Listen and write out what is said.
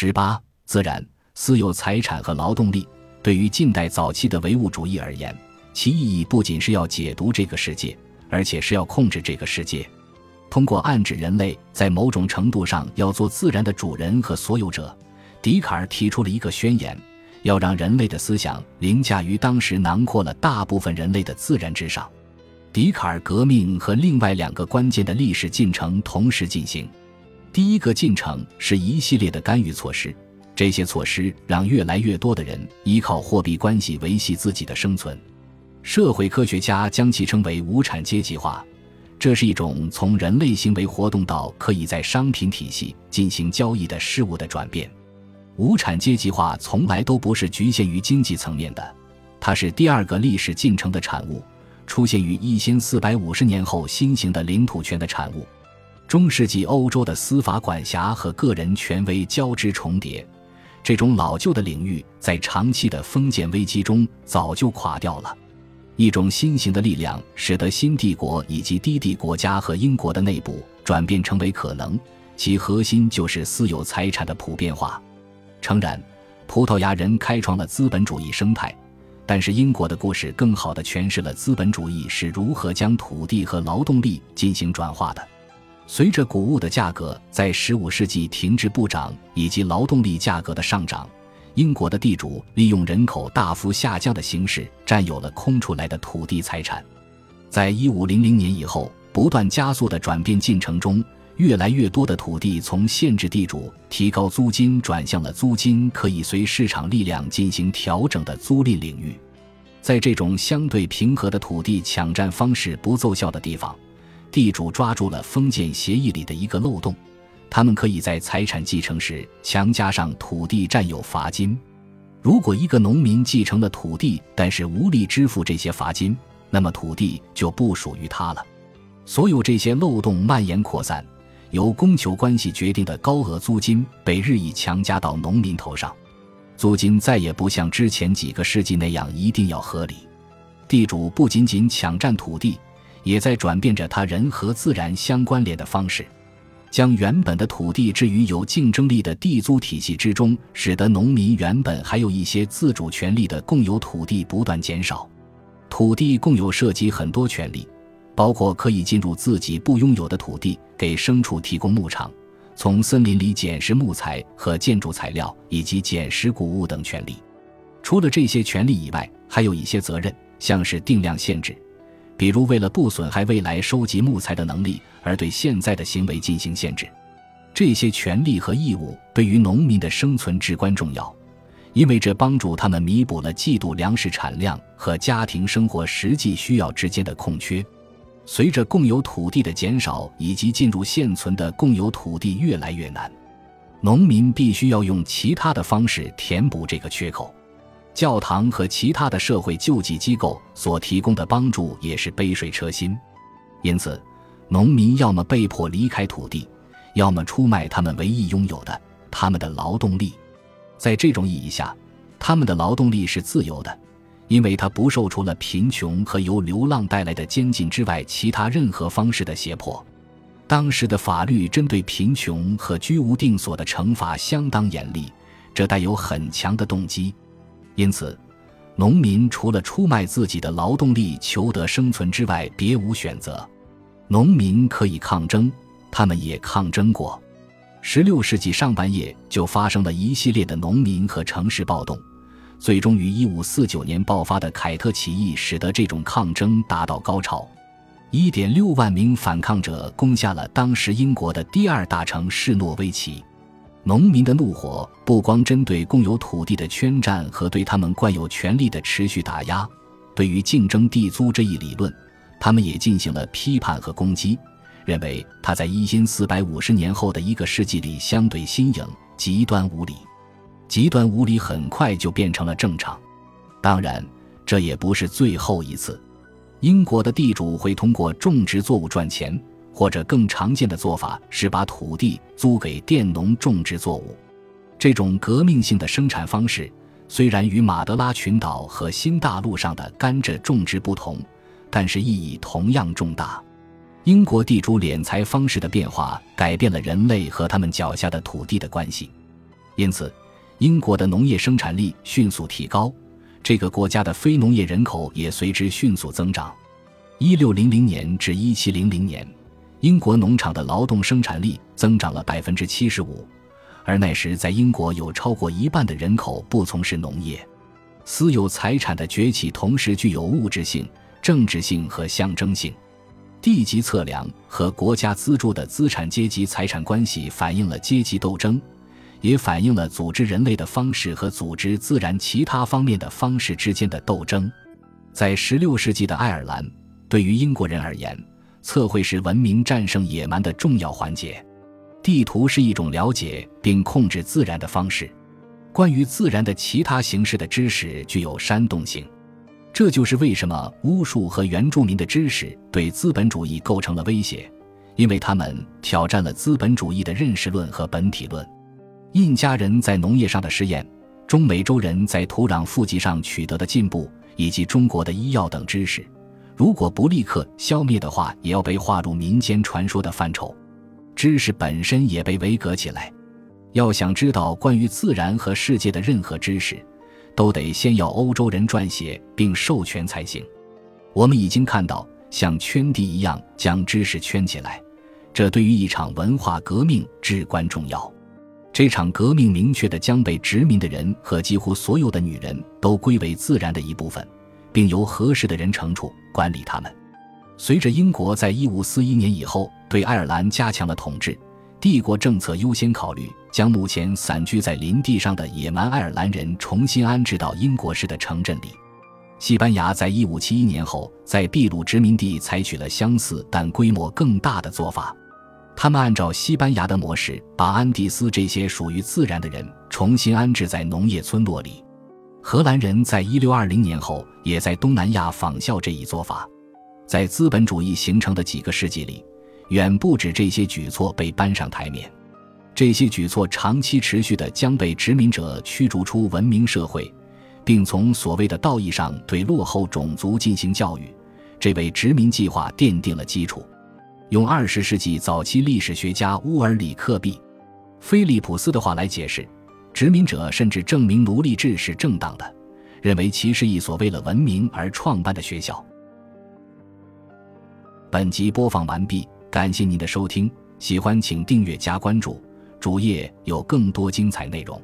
十八，自然、私有财产和劳动力，对于近代早期的唯物主义而言，其意义不仅是要解读这个世界，而且是要控制这个世界。通过暗指人类在某种程度上要做自然的主人和所有者，笛卡尔提出了一个宣言：要让人类的思想凌驾于当时囊括了大部分人类的自然之上。笛卡尔革命和另外两个关键的历史进程同时进行。第一个进程是一系列的干预措施，这些措施让越来越多的人依靠货币关系维系自己的生存。社会科学家将其称为无产阶级化。这是一种从人类行为活动到可以在商品体系进行交易的事物的转变。无产阶级化从来都不是局限于经济层面的，它是第二个历史进程的产物，出现于一千四百五十年后新型的领土权的产物。中世纪欧洲的司法管辖和个人权威交织重叠，这种老旧的领域在长期的封建危机中早就垮掉了。一种新型的力量使得新帝国以及低地国家和英国的内部转变成为可能，其核心就是私有财产的普遍化。诚然，葡萄牙人开创了资本主义生态，但是英国的故事更好地诠释了资本主义是如何将土地和劳动力进行转化的。随着谷物的价格在15世纪停滞不涨，以及劳动力价格的上涨。英国的地主利用人口大幅下降的形式占有了空出来的土地财产，在一五零零年以后不断加速的转变进程中，越来越多的土地从限制地主提高租金转向了租金可以随市场力量进行调整的租赁领域。在这种相对平和的土地抢占方式不奏效的地方，地主抓住了封建协议里的一个漏洞。他们可以在财产继承时强加上土地占有罚金。如果一个农民继承了土地，但是无力支付这些罚金，那么土地就不属于他了。所有这些漏洞蔓延扩散，由供求关系决定的高额租金被日益强加到农民头上。租金再也不像之前几个世纪那样一定要合理。地主不仅仅抢占土地，也在转变着他人和自然相关联的方式。将原本的土地置于有竞争力的地租体系之中，使得农民原本还有一些自主权利的共有土地不断减少。土地共有涉及很多权利，包括可以进入自己不拥有的土地，给牲畜提供牧场，从森林里捡拾木材和建筑材料，以及捡拾谷物等权利。除了这些权利以外，还有一些责任，像是定量限制。比如，为了不损害未来收集木材的能力而对现在的行为进行限制，这些权利和义务对于农民的生存至关重要，因为这帮助他们弥补了季度粮食产量和家庭生活实际需要之间的空缺。随着共有土地的减少以及进入现存的共有土地越来越难，农民必须要用其他的方式填补这个缺口。教堂和其他的社会救济机构所提供的帮助也是杯水车薪，因此，农民要么被迫离开土地，要么出卖他们唯一拥有的他们的劳动力。在这种意义下，他们的劳动力是自由的，因为他不受除了贫穷和由流浪带来的监禁之外其他任何方式的胁迫。当时的法律针对贫穷和居无定所的惩罚相当严厉，这带有很强的动机。因此，农民除了出卖自己的劳动力求得生存之外，别无选择。农民可以抗争，他们也抗争过。十六世纪上半叶就发生了一系列的农民和城市暴动，最终于一五四九年爆发的凯特起义使得这种抗争达到高潮。一点六万名反抗者攻下了当时英国的第二大城市诺维奇。农民的怒火不光针对共有土地的圈占和对他们惯有权利的持续打压，对于竞争地租这一理论，他们也进行了批判和攻击，认为他在一千四百五十年后的一个世纪里相对新颖、极端无理。极端无理很快就变成了正常。当然，这也不是最后一次。英国的地主会通过种植作物赚钱。或者更常见的做法是把土地租给佃农种植作物。这种革命性的生产方式虽然与马德拉群岛和新大陆上的甘蔗种植不同，但是意义同样重大。英国地主敛财方式的变化改变了人类和他们脚下的土地的关系。因此，英国的农业生产力迅速提高，这个国家的非农业人口也随之迅速增长。一六零零年至一七零零年，英国农场的劳动生产力增长了百分之七十五，而那时在英国有超过一半的人口不从事农业。私有财产的崛起同时具有物质性、政治性和象征性。地级测量和国家资助的资产阶级财产关系反映了阶级斗争，也反映了组织人类的方式和组织自然其他方面的方式之间的斗争。在16世纪的爱尔兰。对于英国人而言，测绘是文明战胜野蛮的重要环节。地图是一种了解并控制自然的方式。关于自然的其他形式的知识具有煽动性，这就是为什么巫术和原住民的知识对资本主义构成了威胁，因为他们挑战了资本主义的认识论和本体论。印加人在农业上的实验，中美洲人在土壤富集上取得的进步，以及中国的医药等知识。如果不立刻消灭的话，也要被划入民间传说的范畴。知识本身也被围隔起来。要想知道关于自然和世界的任何知识，都得先要欧洲人撰写并授权才行。我们已经看到，像圈地一样将知识圈起来，这对于一场文化革命至关重要。这场革命明确的将被殖民的人和几乎所有的女人都归为自然的一部分。并由合适的人惩处管理他们。随着英国在1541年以后对爱尔兰加强了统治，帝国政策优先考虑将目前散居在林地上的野蛮爱尔兰人重新安置到英国式的城镇里。西班牙在1571年后在秘鲁殖民地采取了相似但规模更大的做法，他们按照西班牙的模式，把安第斯这些属于自然的人重新安置在农业村落里。荷兰人在一六二零年后也在东南亚仿效这一做法，在资本主义形成的几个世纪里，远不止这些举措被搬上台面。这些举措长期持续的将被殖民者驱逐出文明社会，并从所谓的道义上对落后种族进行教育，这为殖民计划奠定了基础。用二十世纪早期历史学家乌尔里克 ·B· 菲利普斯的话来解释。殖民者甚至证明奴隶制是正当的，认为其是一所为了文明而创办的学校。本集播放完毕，感谢您的收听，喜欢请订阅加关注，主页有更多精彩内容。